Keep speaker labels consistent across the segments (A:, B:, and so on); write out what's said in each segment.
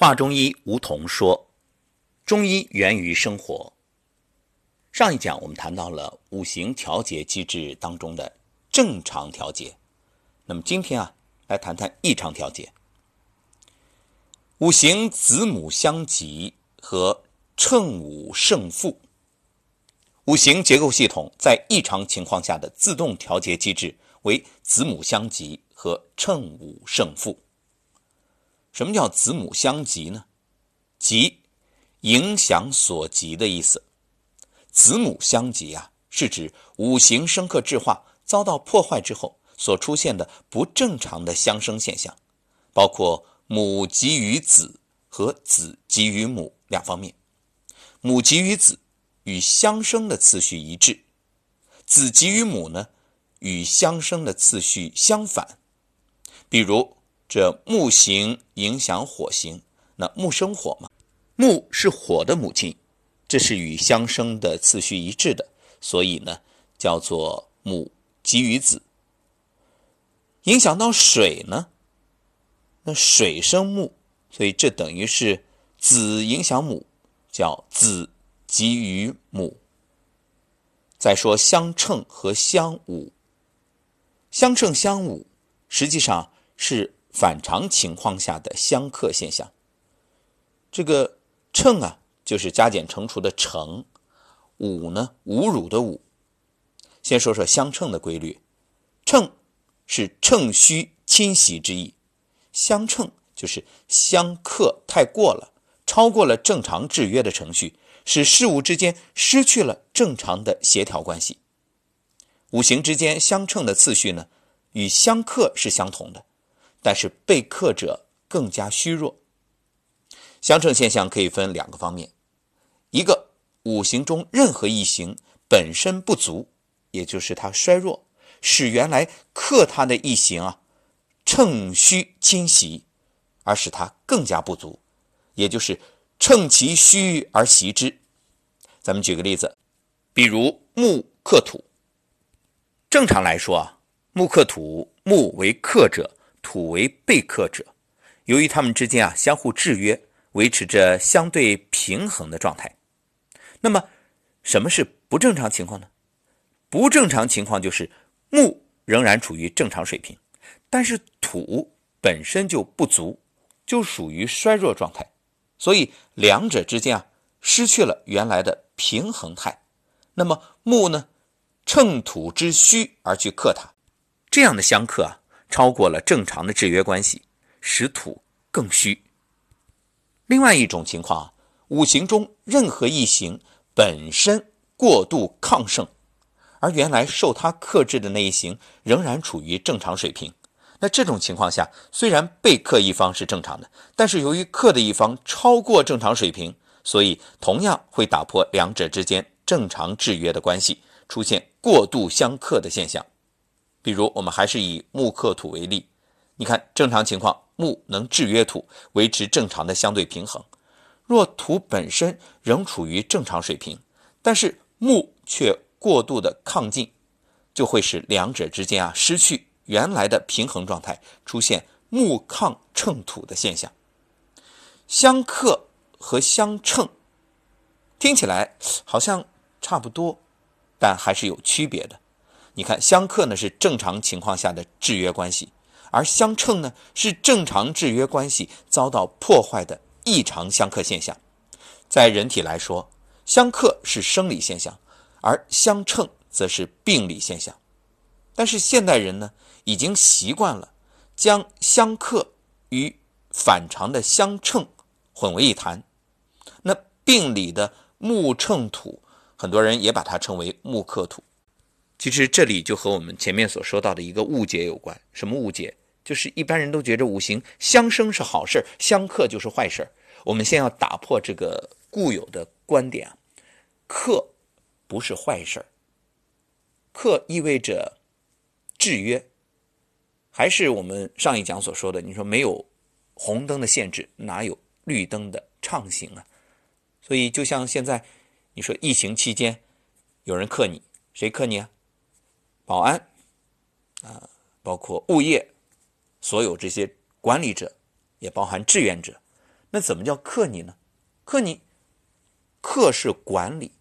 A: 华中医吴桐说：“中医源于生活。”上一讲我们谈到了五行调节机制当中的正常调节，那么今天啊，来谈谈异常调节。五行子母相极和乘五胜负，五行结构系统在异常情况下的自动调节机制为子母相极和乘五胜负。什么叫子母相极呢？极，影响所及的意思。子母相极啊，是指五行生克制化遭到破坏之后所出现的不正常的相生现象，包括母极于子和子极于母两方面。母极于子与相生的次序一致，子极于母呢与相生的次序相反。比如这木行影响火行，那木生火嘛，木是火的母亲。这是与相生的次序一致的，所以呢，叫做母及于子。影响到水呢，那水生木，所以这等于是子影响母，叫子及于母。再说相称和相侮，相称相侮实际上是反常情况下的相克现象。这个乘啊。就是加减乘除的乘，侮呢？侮辱的侮。先说说相称的规律，乘是乘虚侵袭之意，相称就是相克太过了，超过了正常制约的程序，使事物之间失去了正常的协调关系。五行之间相称的次序呢，与相克是相同的，但是被克者更加虚弱。相称现象可以分两个方面。一个五行中任何一行本身不足，也就是它衰弱，使原来克它的一行啊乘虚侵袭，而使它更加不足，也就是乘其虚而袭之。咱们举个例子，比如木克土。正常来说啊，木克土，木为克者，土为被克者，由于他们之间啊相互制约，维持着相对平衡的状态。那么，什么是不正常情况呢？不正常情况就是木仍然处于正常水平，但是土本身就不足，就属于衰弱状态，所以两者之间啊失去了原来的平衡态。那么木呢，乘土之虚而去克它，这样的相克啊超过了正常的制约关系，使土更虚。另外一种情况。五行中任何一行本身过度亢盛，而原来受它克制的那一行仍然处于正常水平。那这种情况下，虽然被克一方是正常的，但是由于克的一方超过正常水平，所以同样会打破两者之间正常制约的关系，出现过度相克的现象。比如，我们还是以木克土为例，你看正常情况，木能制约土，维持正常的相对平衡。若土本身仍处于正常水平，但是木却过度的亢进，就会使两者之间啊失去原来的平衡状态，出现木亢乘土的现象。相克和相乘听起来好像差不多，但还是有区别的。你看，相克呢是正常情况下的制约关系，而相乘呢是正常制约关系遭到破坏的。异常相克现象，在人体来说，相克是生理现象，而相称则是病理现象。但是现代人呢，已经习惯了将相克与反常的相称混为一谈。那病理的木乘土，很多人也把它称为木克土。其实这里就和我们前面所说到的一个误解有关。什么误解？就是一般人都觉着五行相生是好事相克就是坏事我们先要打破这个固有的观点啊，克不是坏事克意味着制约。还是我们上一讲所说的，你说没有红灯的限制，哪有绿灯的畅行啊？所以就像现在你说疫情期间有人克你，谁克你啊？保安啊，包括物业。所有这些管理者，也包含志愿者，那怎么叫克你呢？克你，克是管理，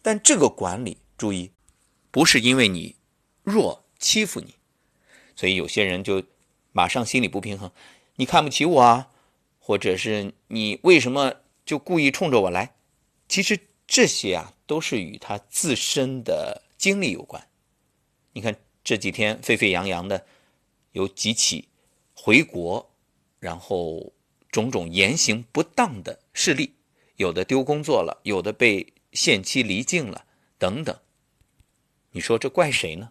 A: 但这个管理注意，不是因为你弱欺负你，所以有些人就马上心里不平衡，你看不起我啊，或者是你为什么就故意冲着我来？其实这些啊都是与他自身的经历有关。你看这几天沸沸扬扬的，有几起回国，然后种种言行不当的事例，有的丢工作了，有的被限期离境了，等等。你说这怪谁呢？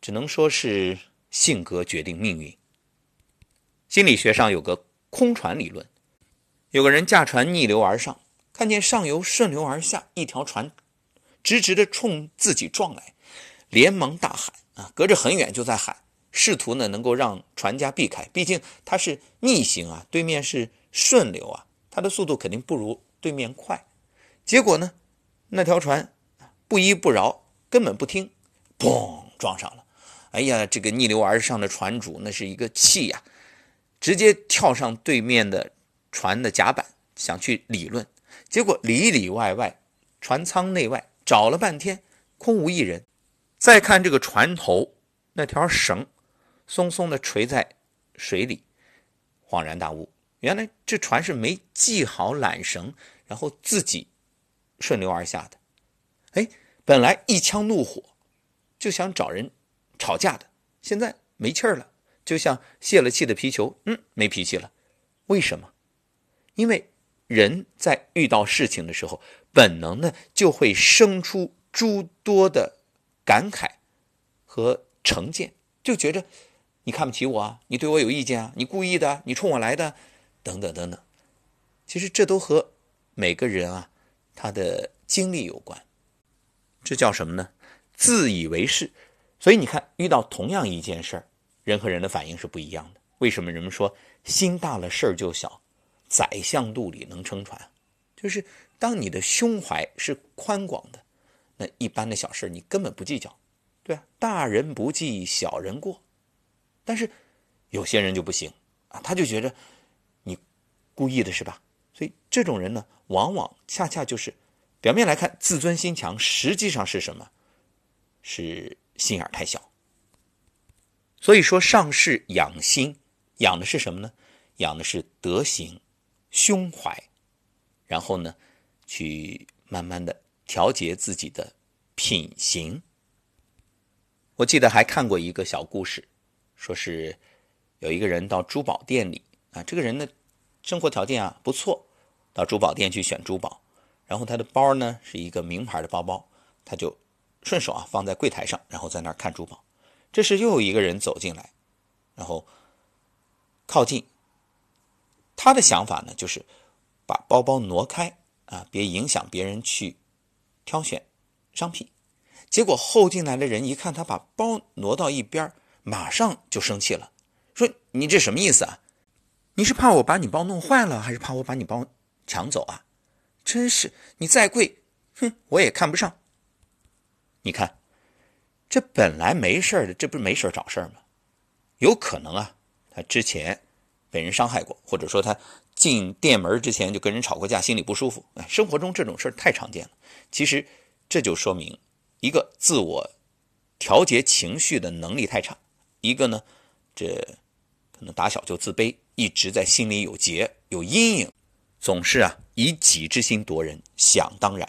A: 只能说是性格决定命运。心理学上有个空船理论，有个人驾船逆流而上，看见上游顺流而下一条船，直直的冲自己撞来。连忙大喊啊，隔着很远就在喊，试图呢能够让船家避开，毕竟他是逆行啊，对面是顺流啊，他的速度肯定不如对面快。结果呢，那条船不依不饶，根本不听，砰撞上了。哎呀，这个逆流而上的船主那是一个气呀，直接跳上对面的船的甲板想去理论，结果里里外外，船舱内外找了半天，空无一人。再看这个船头那条绳，松松的垂在水里，恍然大悟，原来这船是没系好缆绳，然后自己顺流而下的。哎，本来一腔怒火就想找人吵架的，现在没气儿了，就像泄了气的皮球，嗯，没脾气了。为什么？因为人在遇到事情的时候，本能的就会生出诸多的。感慨和成见，就觉着你看不起我啊，你对我有意见啊，你故意的，你冲我来的，等等等等。其实这都和每个人啊他的经历有关。这叫什么呢？自以为是。所以你看，遇到同样一件事儿，人和人的反应是不一样的。为什么人们说心大了事儿就小？宰相肚里能撑船，就是当你的胸怀是宽广的。那一般的小事你根本不计较，对啊，大人不计小人过。但是有些人就不行啊，他就觉着你故意的是吧？所以这种人呢，往往恰恰就是表面来看自尊心强，实际上是什么？是心眼太小。所以说上士养心，养的是什么呢？养的是德行、胸怀，然后呢，去慢慢的。调节自己的品行。我记得还看过一个小故事，说是有一个人到珠宝店里啊，这个人的生活条件啊不错，到珠宝店去选珠宝，然后他的包呢是一个名牌的包包，他就顺手啊放在柜台上，然后在那儿看珠宝。这时又有一个人走进来，然后靠近，他的想法呢就是把包包挪开啊，别影响别人去。挑选商品，结果后进来的人一看他把包挪到一边，马上就生气了，说：“你这什么意思啊？你是怕我把你包弄坏了，还是怕我把你包抢走啊？真是，你再贵，哼，我也看不上。你看，这本来没事的，这不是没事找事吗？有可能啊，他之前被人伤害过，或者说他。”进店门之前就跟人吵过架，心里不舒服。哎，生活中这种事儿太常见了。其实这就说明一个自我调节情绪的能力太差，一个呢，这可能打小就自卑，一直在心里有结、有阴影，总是啊以己之心夺人，想当然。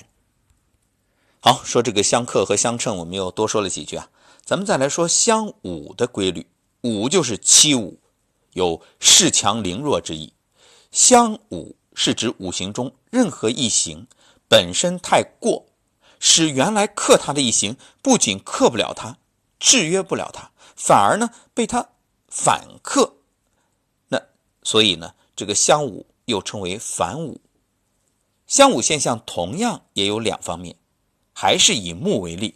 A: 好，说这个相克和相称，我们又多说了几句啊。咱们再来说相侮的规律，侮就是欺侮，有恃强凌弱之意。相侮是指五行中任何一行本身太过，使原来克他的一行不仅克不了他，制约不了他，反而呢被他反克。那所以呢，这个相侮又称为反侮。相侮现象同样也有两方面，还是以木为例。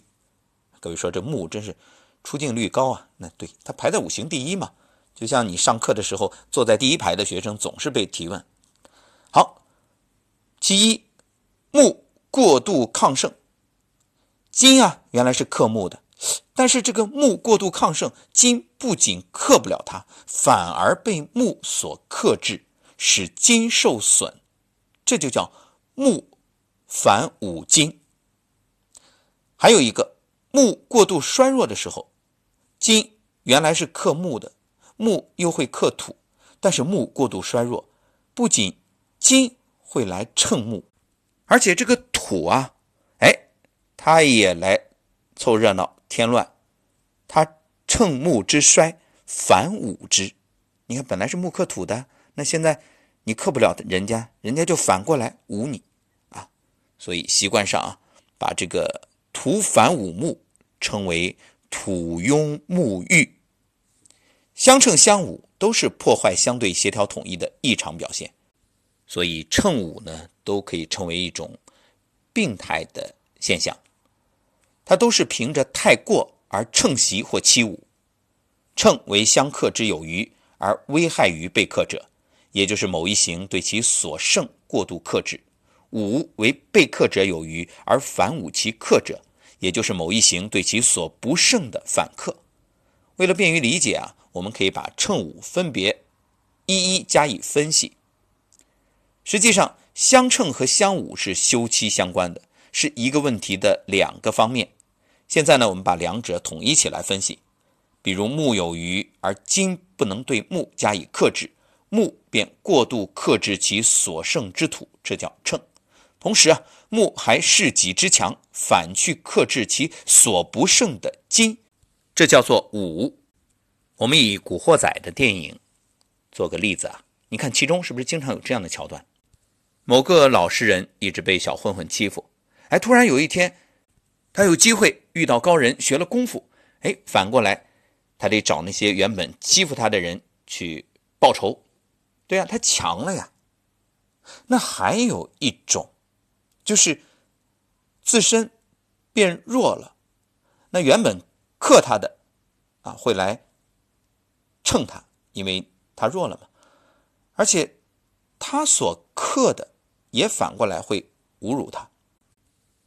A: 各位说这木真是出镜率高啊？那对，它排在五行第一嘛。就像你上课的时候，坐在第一排的学生总是被提问。好，其一，木过度亢盛。金啊，原来是克木的，但是这个木过度亢盛，金不仅克不了它，反而被木所克制，使金受损，这就叫木反五金。还有一个木过度衰弱的时候，金原来是克木的，木又会克土，但是木过度衰弱，不仅金会来乘木，而且这个土啊，哎，它也来凑热闹添乱，它乘木之衰，反五之。你看，本来是木克土的，那现在你克不了人家，人家就反过来侮你啊。所以习惯上啊，把这个。土反五木，称为土庸木郁。相乘相侮都是破坏相对协调统一的异常表现，所以乘五呢，都可以称为一种病态的现象。它都是凭着太过而乘袭或欺侮。乘为相克之有余而危害于被克者，也就是某一行对其所胜过度克制。五为被克者有余而反侮其克者，也就是某一行对其所不胜的反克。为了便于理解啊，我们可以把乘五分别一一加以分析。实际上，相乘和相侮是休戚相关的，是一个问题的两个方面。现在呢，我们把两者统一起来分析。比如木有余而金不能对木加以克制，木便过度克制其所剩之土，这叫乘。同时啊，木还恃己之强，反去克制其所不胜的金，这叫做武。我们以《古惑仔》的电影做个例子啊，你看其中是不是经常有这样的桥段？某个老实人一直被小混混欺负，哎，突然有一天，他有机会遇到高人，学了功夫，哎，反过来，他得找那些原本欺负他的人去报仇。对呀，他强了呀。那还有一种。就是自身变弱了，那原本克他的啊会来蹭他，因为他弱了嘛。而且他所克的也反过来会侮辱他。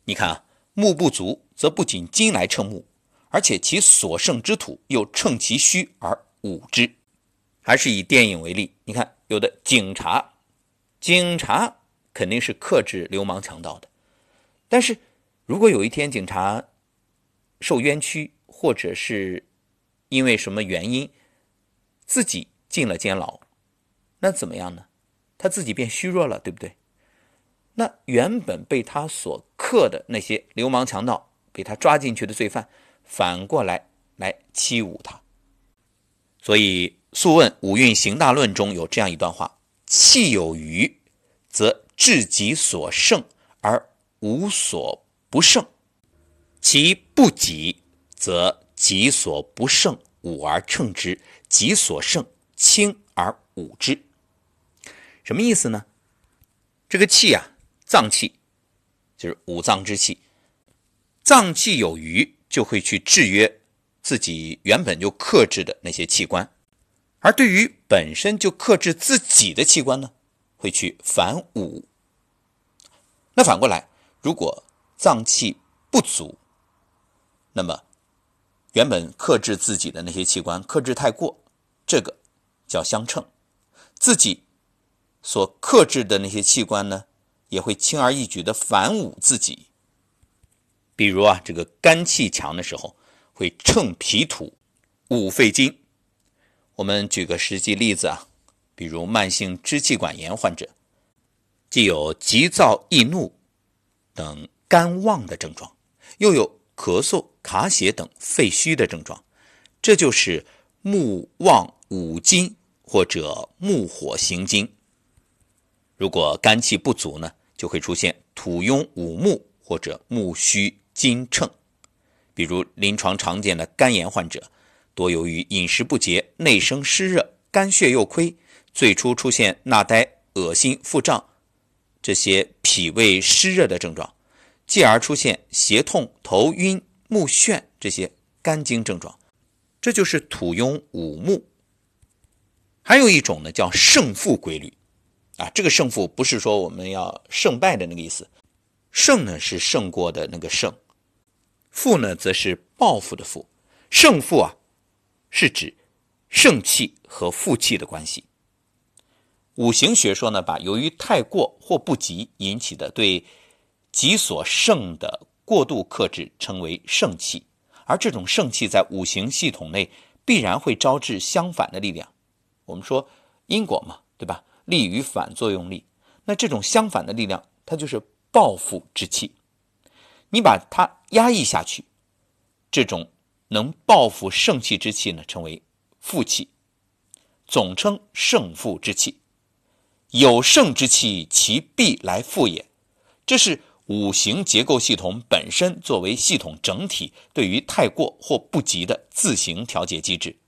A: 你看啊，木不足，则不仅金来称木，而且其所剩之土又乘其虚而侮之。还是以电影为例，你看有的警察，警察。肯定是克制流氓强盗的，但是如果有一天警察受冤屈，或者是因为什么原因自己进了监牢，那怎么样呢？他自己变虚弱了，对不对？那原本被他所克的那些流氓强盗，被他抓进去的罪犯，反过来来欺侮他。所以《素问·五运行大论》中有这样一段话：“气有余，则。”治己所胜而无所不胜，其不己，则己所不胜侮而称之；己所胜轻而侮之。什么意思呢？这个气啊，脏气就是五脏之气，脏气有余就会去制约自己原本就克制的那些器官，而对于本身就克制自己的器官呢？会去反五。那反过来，如果脏气不足，那么原本克制自己的那些器官克制太过，这个叫相称。自己所克制的那些器官呢，也会轻而易举的反侮自己。比如啊，这个肝气强的时候，会乘脾土，侮肺经。我们举个实际例子啊。比如慢性支气管炎患者，既有急躁易怒等肝旺的症状，又有咳嗽、卡血等肺虚的症状，这就是木旺五金或者木火行金。如果肝气不足呢，就会出现土庸五木或者木虚金乘。比如临床常见的肝炎患者，多由于饮食不节，内生湿热，肝血又亏。最初出现纳呆、恶心、腹胀这些脾胃湿热的症状，继而出现胁痛、头晕、目眩这些肝经症状，这就是土庸五木。还有一种呢，叫胜负规律啊，这个胜负不是说我们要胜败的那个意思，胜呢是胜过的那个胜，负呢则是报复的负。胜负啊，是指胜气和负气的关系。五行学说呢，把由于太过或不及引起的对己所胜的过度克制称为盛气，而这种盛气在五行系统内必然会招致相反的力量。我们说因果嘛，对吧？力与反作用力，那这种相反的力量，它就是报复之气。你把它压抑下去，这种能报复盛气之气呢，称为负气，总称胜负之气。有胜之气，其必来负也。这是五行结构系统本身作为系统整体对于太过或不及的自行调节机制，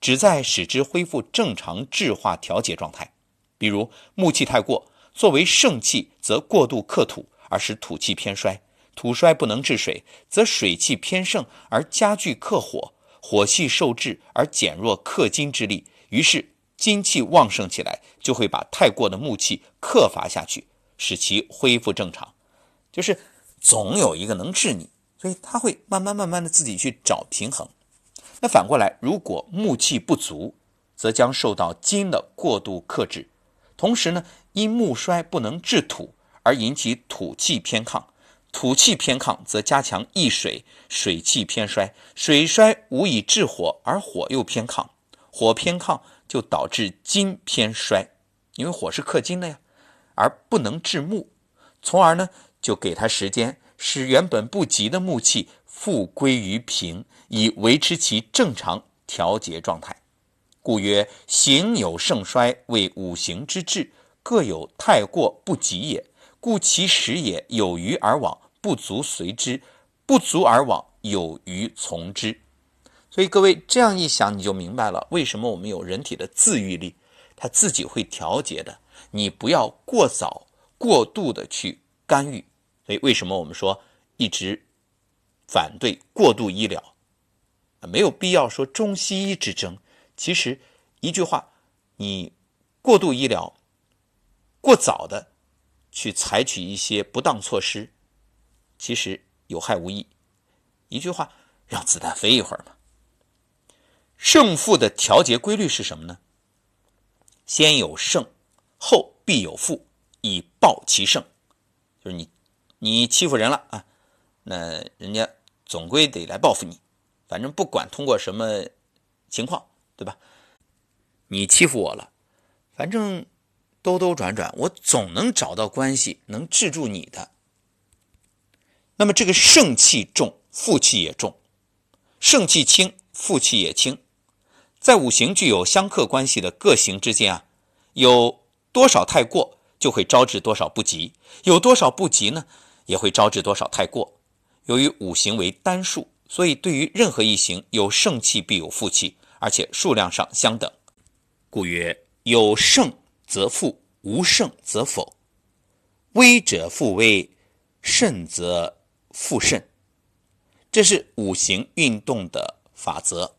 A: 旨在使之恢复正常质化调节状态。比如木气太过，作为盛气，则过度克土，而使土气偏衰；土衰不能制水，则水气偏盛，而加剧克火；火气受制，而减弱克金之力。于是。金气旺盛起来，就会把太过的木气克伐下去，使其恢复正常。就是总有一个能治你，所以他会慢慢慢慢的自己去找平衡。那反过来，如果木气不足，则将受到金的过度克制。同时呢，因木衰不能制土，而引起土气偏亢。土气偏亢，则加强易水，水气偏衰，水衰无以制火，而火又偏亢，火偏亢。就导致金偏衰，因为火是克金的呀，而不能制木，从而呢就给他时间，使原本不及的木气复归于平，以维持其正常调节状态。故曰：行有盛衰，为五行之治，各有太过不及也。故其时也有余而往，不足随之；不足而往，有余从之。所以各位这样一想，你就明白了为什么我们有人体的自愈力，它自己会调节的。你不要过早、过度的去干预。所以为什么我们说一直反对过度医疗？没有必要说中西医之争。其实一句话，你过度医疗、过早的去采取一些不当措施，其实有害无益。一句话，让子弹飞一会儿嘛。胜负的调节规律是什么呢？先有胜，后必有负，以报其胜。就是你，你欺负人了啊，那人家总归得来报复你。反正不管通过什么情况，对吧？你欺负我了，反正兜兜转转，我总能找到关系能治住你的。那么这个盛气重，负气也重；盛气轻，负气也轻。在五行具有相克关系的各行之间啊，有多少太过，就会招致多少不及；有多少不及呢，也会招致多少太过。由于五行为单数，所以对于任何一行，有盛气必有负气，而且数量上相等，故曰：有胜则负，无胜则否。微者负微，甚则负甚。这是五行运动的法则。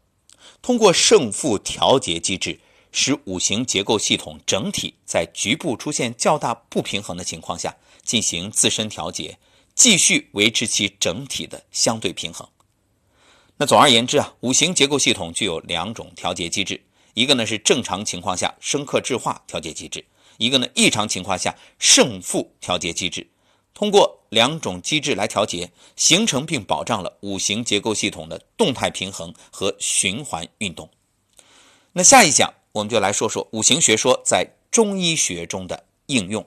A: 通过胜负调节机制，使五行结构系统整体在局部出现较大不平衡的情况下进行自身调节，继续维持其整体的相对平衡。那总而言之啊，五行结构系统具有两种调节机制，一个呢是正常情况下生克制化调节机制，一个呢异常情况下胜负调节机制。通过两种机制来调节，形成并保障了五行结构系统的动态平衡和循环运动。那下一讲我们就来说说五行学说在中医学中的应用。